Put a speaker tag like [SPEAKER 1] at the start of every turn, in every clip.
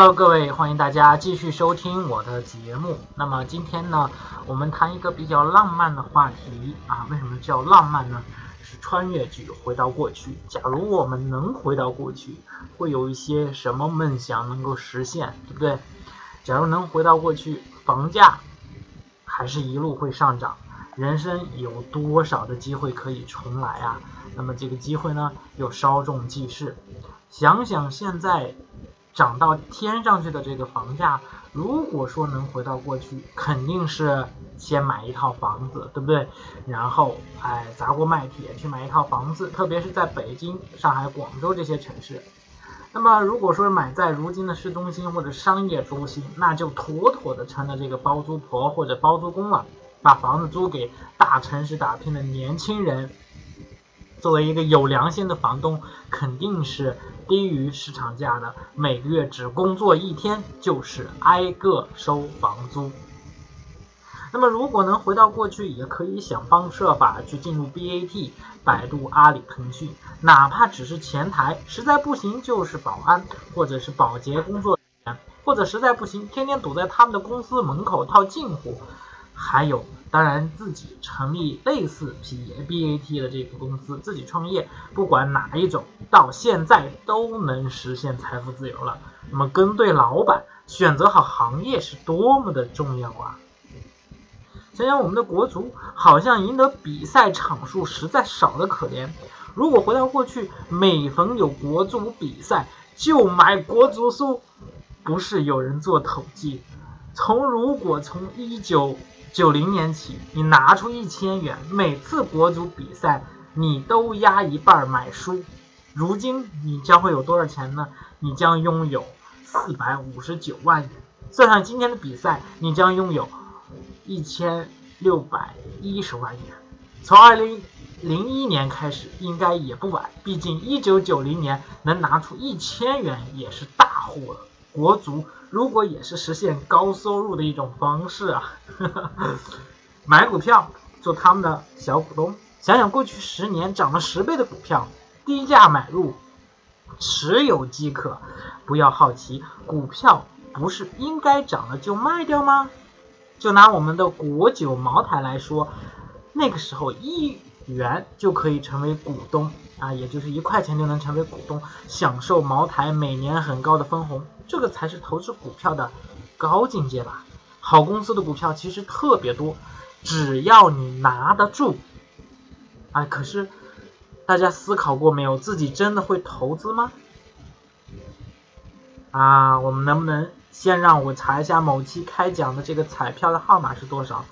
[SPEAKER 1] Hello，各位，欢迎大家继续收听我的节目。那么今天呢，我们谈一个比较浪漫的话题啊。为什么叫浪漫呢？是穿越剧，回到过去。假如我们能回到过去，会有一些什么梦想能够实现，对不对？假如能回到过去，房价还是一路会上涨，人生有多少的机会可以重来啊？那么这个机会呢，又稍纵即逝。想想现在。涨到天上去的这个房价，如果说能回到过去，肯定是先买一套房子，对不对？然后哎砸锅卖铁去买一套房子，特别是在北京、上海、广州这些城市。那么如果说买在如今的市中心或者商业中心，那就妥妥的成了这个包租婆或者包租公了，把房子租给大城市打拼的年轻人。作为一个有良心的房东，肯定是低于市场价的，每个月只工作一天就是挨个收房租。那么如果能回到过去，也可以想方设法去进入 BAT、百度、阿里、腾讯，哪怕只是前台，实在不行就是保安或者是保洁工作人员，或者实在不行，天天堵在他们的公司门口套近乎。还有，当然自己成立类似 P B A T 的这个公司，自己创业，不管哪一种，到现在都能实现财富自由了。那么跟对老板，选择好行业是多么的重要啊！想想我们的国足，好像赢得比赛场数实在少得可怜。如果回到过去，每逢有国足比赛就买国足书，不是有人做统计，从如果从一九九零年起，你拿出一千元，每次国足比赛你都压一半买书。如今你将会有多少钱呢？你将拥有四百五十九万元。算上今天的比赛，你将拥有一千六百一十万元。从二零零一年开始，应该也不晚。毕竟一九九零年能拿出一千元也是大户了。国足如果也是实现高收入的一种方式啊，买股票做他们的小股东，想想过去十年涨了十倍的股票，低价买入，持有即可。不要好奇，股票不是应该涨了就卖掉吗？就拿我们的国酒茅台来说，那个时候一元就可以成为股东。啊，也就是一块钱就能成为股东，享受茅台每年很高的分红，这个才是投资股票的高境界吧。好公司的股票其实特别多，只要你拿得住。哎，可是大家思考过没有，自己真的会投资吗？啊，我们能不能先让我查一下某期开奖的这个彩票的号码是多少？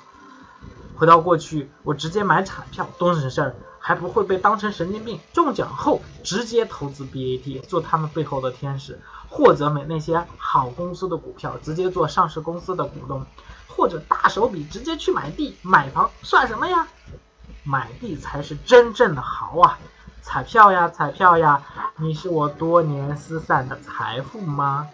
[SPEAKER 1] 回到过去，我直接买彩票多省事儿。还不会被当成神经病，中奖后直接投资 BAT，做他们背后的天使，或者买那些好公司的股票，直接做上市公司的股东，或者大手笔直接去买地买房，算什么呀？买地才是真正的豪啊！彩票呀，彩票呀，你是我多年失散的财富吗？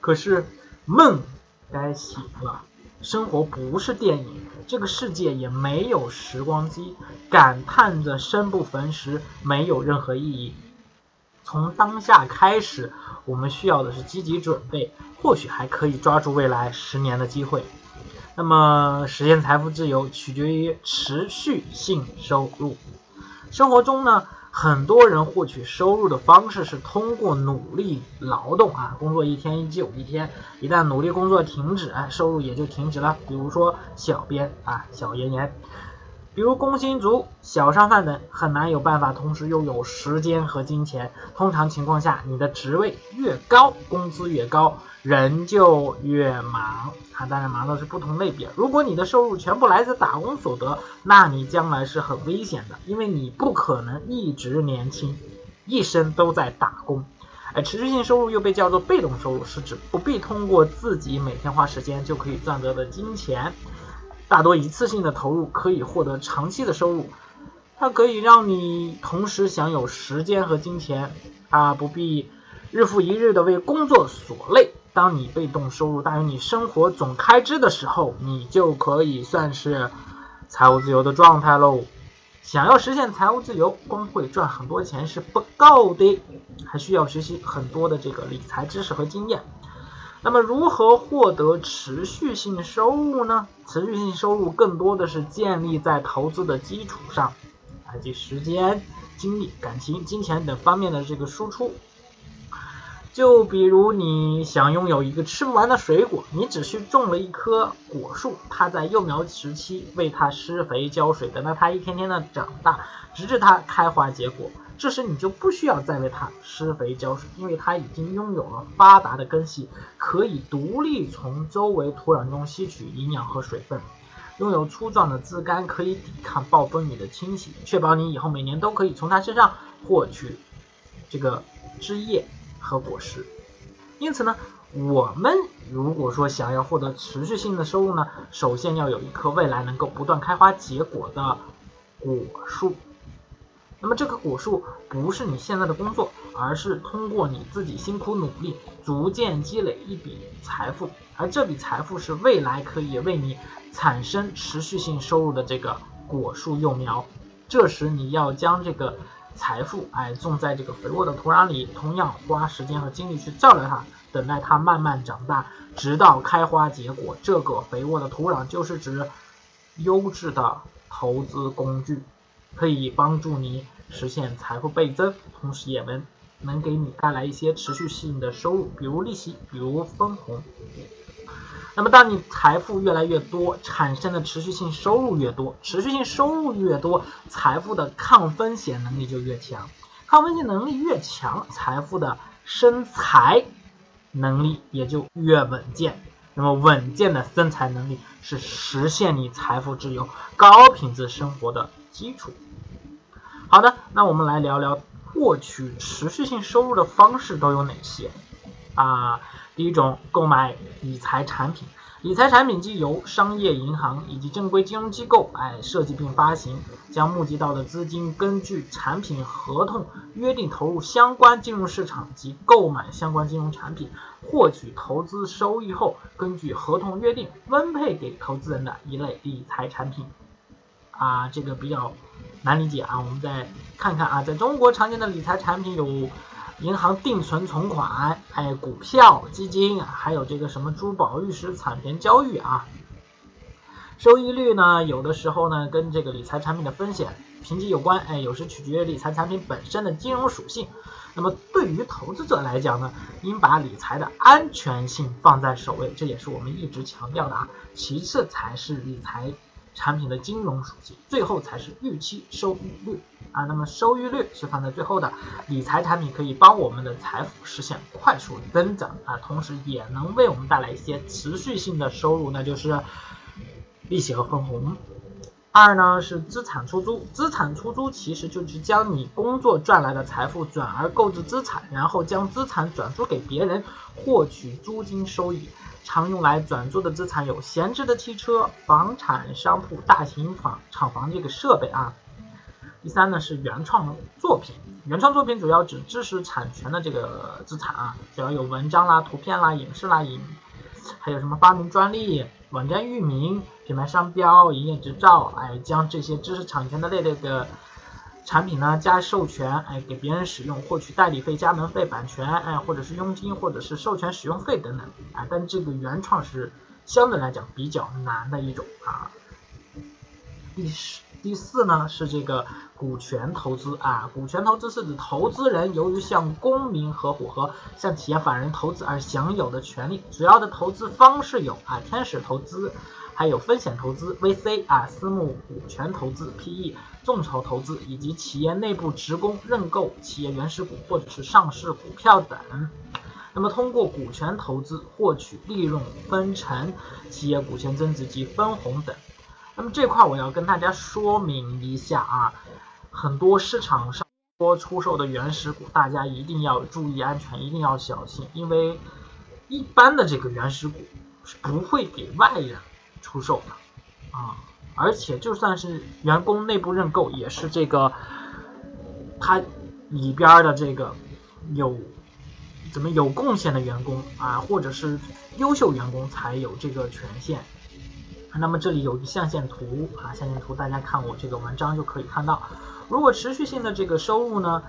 [SPEAKER 1] 可是梦该醒了。生活不是电影，这个世界也没有时光机，感叹着生不逢时没有任何意义。从当下开始，我们需要的是积极准备，或许还可以抓住未来十年的机会。那么，实现财富自由取决于持续性收入。生活中呢？很多人获取收入的方式是通过努力劳动啊，工作一天就一天，一旦努力工作停止，哎，收入也就停止了。比如说小编啊，小严严，比如工薪族、小商贩等，很难有办法同时拥有时间和金钱。通常情况下，你的职位越高，工资越高。人就越忙，他当然忙的是不同类别。如果你的收入全部来自打工所得，那你将来是很危险的，因为你不可能一直年轻，一生都在打工。而持续性收入又被叫做被动收入，是指不必通过自己每天花时间就可以赚得的金钱，大多一次性的投入可以获得长期的收入，它可以让你同时享有时间和金钱，啊，不必日复一日的为工作所累。当你被动收入大于你生活总开支的时候，你就可以算是财务自由的状态喽。想要实现财务自由，光会赚很多钱是不够的，还需要学习很多的这个理财知识和经验。那么，如何获得持续性收入呢？持续性收入更多的是建立在投资的基础上，以及时间、精力、感情、金钱等方面的这个输出。就比如你想拥有一个吃不完的水果，你只需种了一棵果树，它在幼苗时期为它施肥浇水，等到它一天天的长大，直至它开花结果。这时你就不需要再为它施肥浇水，因为它已经拥有了发达的根系，可以独立从周围土壤中吸取营养和水分，拥有粗壮的枝干，可以抵抗暴风雨的侵袭，确保你以后每年都可以从它身上获取这个枝叶。和果实，因此呢，我们如果说想要获得持续性的收入呢，首先要有一棵未来能够不断开花结果的果树。那么这棵果树不是你现在的工作，而是通过你自己辛苦努力，逐渐积累一笔财富，而这笔财富是未来可以为你产生持续性收入的这个果树幼苗。这时你要将这个。财富，哎，种在这个肥沃的土壤里，同样花时间和精力去照料它，等待它慢慢长大，直到开花结果。这个肥沃的土壤就是指优质的投资工具，可以帮助你实现财富倍增，同时也能能给你带来一些持续性的收入，比如利息，比如分红。那么，当你财富越来越多，产生的持续性收入越多，持续性收入越多，财富的抗风险能力就越强，抗风险能力越强，财富的生财能力也就越稳健。那么，稳健的生财能力是实现你财富自由、高品质生活的基础。好的，那我们来聊聊获取持续性收入的方式都有哪些啊？第一种，购买理财产品。理财产品即由商业银行以及正规金融机构哎设计并发行，将募集到的资金根据产品合同约定投入相关金融市场及购买相关金融产品，获取投资收益后，根据合同约定分配给投资人的一类理财产品。啊，这个比较难理解啊，我们再看看啊，在中国常见的理财产品有。银行定存存款，还有股票、基金，还有这个什么珠宝、玉石、产权交易啊。收益率呢，有的时候呢跟这个理财产品的风险评级有关，哎，有时取决于理财产品本身的金融属性。那么对于投资者来讲呢，应把理财的安全性放在首位，这也是我们一直强调的啊。其次才是理财。产品的金融属性，最后才是预期收益率啊。那么收益率是放在最后的，理财产品可以帮我们的财富实现快速增长啊，同时也能为我们带来一些持续性的收入，那就是利息和分红。二呢是资产出租，资产出租其实就是将你工作赚来的财富转而购置资产，然后将资产转租给别人，获取租金收益。常用来转租的资产有闲置的汽车、房产、商铺、大型房厂房这个设备啊。第三呢是原创作品，原创作品主要指知识产权的这个资产啊，主要有文章啦、图片啦、影视啦、影，还有什么发明专利、网站域名、品牌商标、营业执照，哎，将这些知识产权的类类的。产品呢加授权，哎，给别人使用，获取代理费、加盟费、版权，哎，或者是佣金，或者是授权使用费等等，啊，但这个原创是相对来讲比较难的一种啊。第四第四呢是这个股权投资啊，股权投资是指投资人由于向公民合伙和向企业法人投资而享有的权利，主要的投资方式有啊，天使投资。还有风险投资 VC 啊，私募股权投资 PE，众筹投资以及企业内部职工认购企业原始股或者是上市股票等。那么通过股权投资获取利润分成、企业股权增值及分红等。那么这块我要跟大家说明一下啊，很多市场上多出售的原始股，大家一定要注意安全，一定要小心，因为一般的这个原始股是不会给外人。出售的啊，而且就算是员工内部认购，也是这个他里边的这个有怎么有贡献的员工啊，或者是优秀员工才有这个权限那么这里有一象限图啊，象限图大家看我这个文章就可以看到，如果持续性的这个收入呢，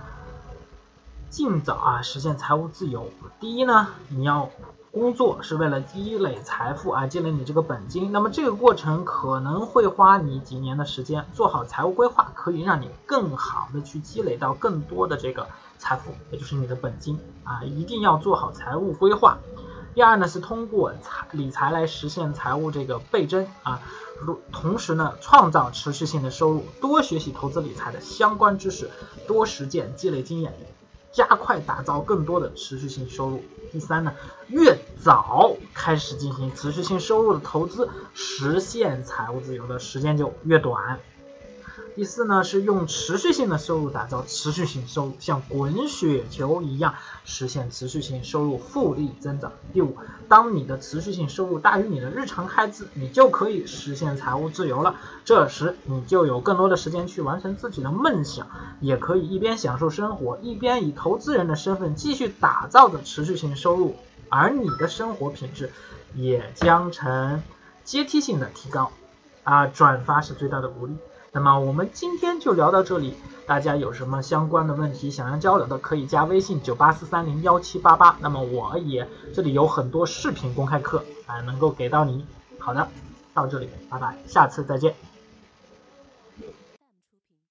[SPEAKER 1] 尽早啊实现财务自由。第一呢，你要工作是为了积累财富啊，积累你这个本金。那么这个过程可能会花你几年的时间，做好财务规划可以让你更好的去积累到更多的这个财富，也就是你的本金啊，一定要做好财务规划。第二呢是通过财理财来实现财务这个倍增啊，如同时呢创造持续性的收入，多学习投资理财的相关知识，多实践积累经验，加快打造更多的持续性收入。第三呢，越早开始进行持续性收入的投资，实现财务自由的时间就越短。第四呢，是用持续性的收入打造持续性收入，像滚雪球一样实现持续性收入复利增长。第五，当你的持续性收入大于你的日常开支，你就可以实现财务自由了。这时你就有更多的时间去完成自己的梦想，也可以一边享受生活，一边以投资人的身份继续打造着持续性收入，而你的生活品质也将呈阶梯性的提高。啊，转发是最大的鼓励。那么我们今天就聊到这里，大家有什么相关的问题想要交流的，可以加微信九八四三零幺七八八。那么我也这里有很多视频公开课啊，能够给到你。好的，到这里，拜拜，下次再见。